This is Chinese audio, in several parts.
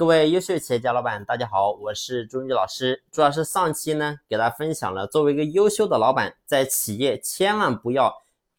各位优秀企业家老板，大家好，我是朱云老师。朱老师上期呢，给大家分享了作为一个优秀的老板，在企业千万不要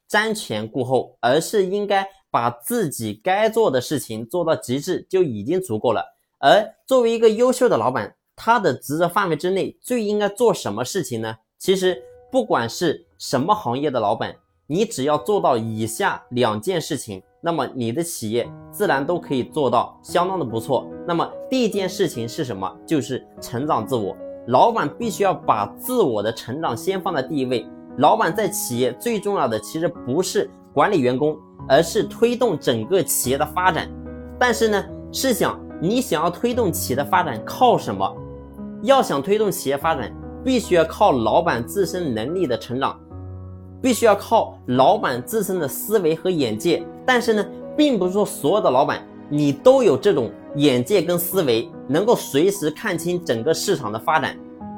瞻前顾后，而是应该把自己该做的事情做到极致，就已经足够了。而作为一个优秀的老板，他的职责范围之内最应该做什么事情呢？其实不管是什么行业的老板，你只要做到以下两件事情。那么你的企业自然都可以做到相当的不错。那么第一件事情是什么？就是成长自我。老板必须要把自我的成长先放在第一位。老板在企业最重要的其实不是管理员工，而是推动整个企业的发展。但是呢，试想你想要推动企业的发展，靠什么？要想推动企业发展，必须要靠老板自身能力的成长。必须要靠老板自身的思维和眼界，但是呢，并不是说所有的老板你都有这种眼界跟思维，能够随时看清整个市场的发展。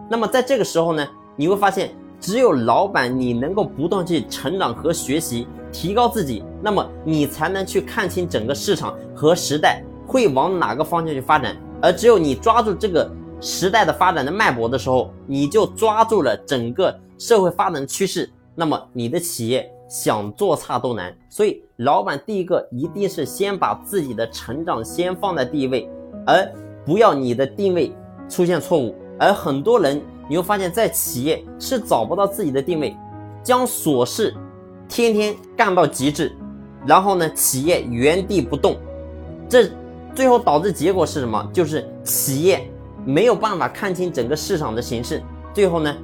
那么在这个时候呢，你会发现，只有老板你能够不断去成长和学习，提高自己，那么你才能去看清整个市场和时代会往哪个方向去发展。而只有你抓住这个时代的发展的脉搏的时候，你就抓住了整个社会发展趋势。那么你的企业想做差都难，所以老板第一个一定是先把自己的成长先放在第一位，而不要你的定位出现错误。而很多人你会发现在企业是找不到自己的定位，将琐事天天干到极致，然后呢企业原地不动，这最后导致结果是什么？就是企业没有办法看清整个市场的形势，最后呢？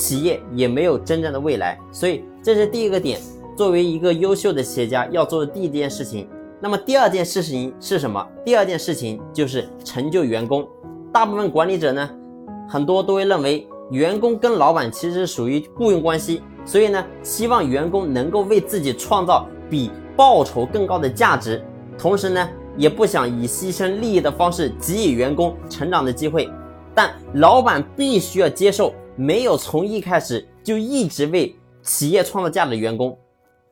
企业也没有真正的未来，所以这是第一个点。作为一个优秀的企业家要做的第一件事情，那么第二件事情是什么？第二件事情就是成就员工。大部分管理者呢，很多都会认为员工跟老板其实属于雇佣关系，所以呢，希望员工能够为自己创造比报酬更高的价值，同时呢，也不想以牺牲利益的方式给予员工成长的机会。但老板必须要接受。没有从一开始就一直为企业创造价值的员工，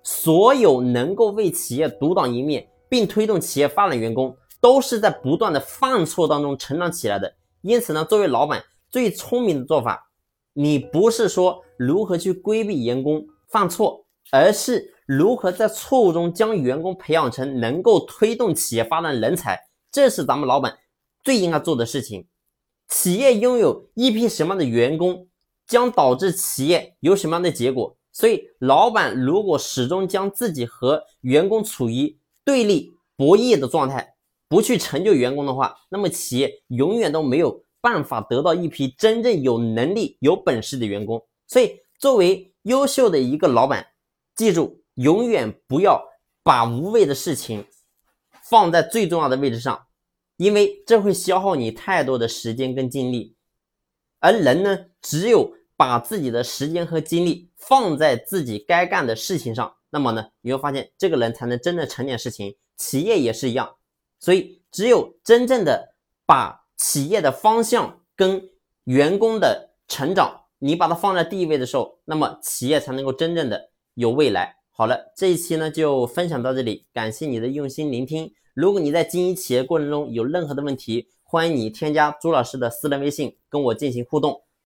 所有能够为企业独当一面并推动企业发展的员工，都是在不断的犯错当中成长起来的。因此呢，作为老板最聪明的做法，你不是说如何去规避员工犯错，而是如何在错误中将员工培养成能够推动企业发展的人才。这是咱们老板最应该做的事情。企业拥有一批什么样的员工？将导致企业有什么样的结果？所以，老板如果始终将自己和员工处于对立博弈的状态，不去成就员工的话，那么企业永远都没有办法得到一批真正有能力、有本事的员工。所以，作为优秀的一个老板，记住，永远不要把无谓的事情放在最重要的位置上，因为这会消耗你太多的时间跟精力。而人呢，只有把自己的时间和精力放在自己该干的事情上，那么呢，你会发现这个人才能真正成点事情。企业也是一样，所以只有真正的把企业的方向跟员工的成长，你把它放在第一位的时候，那么企业才能够真正的有未来。好了，这一期呢就分享到这里，感谢你的用心聆听。如果你在经营企业过程中有任何的问题，欢迎你添加朱老师的私人微信跟我进行互动。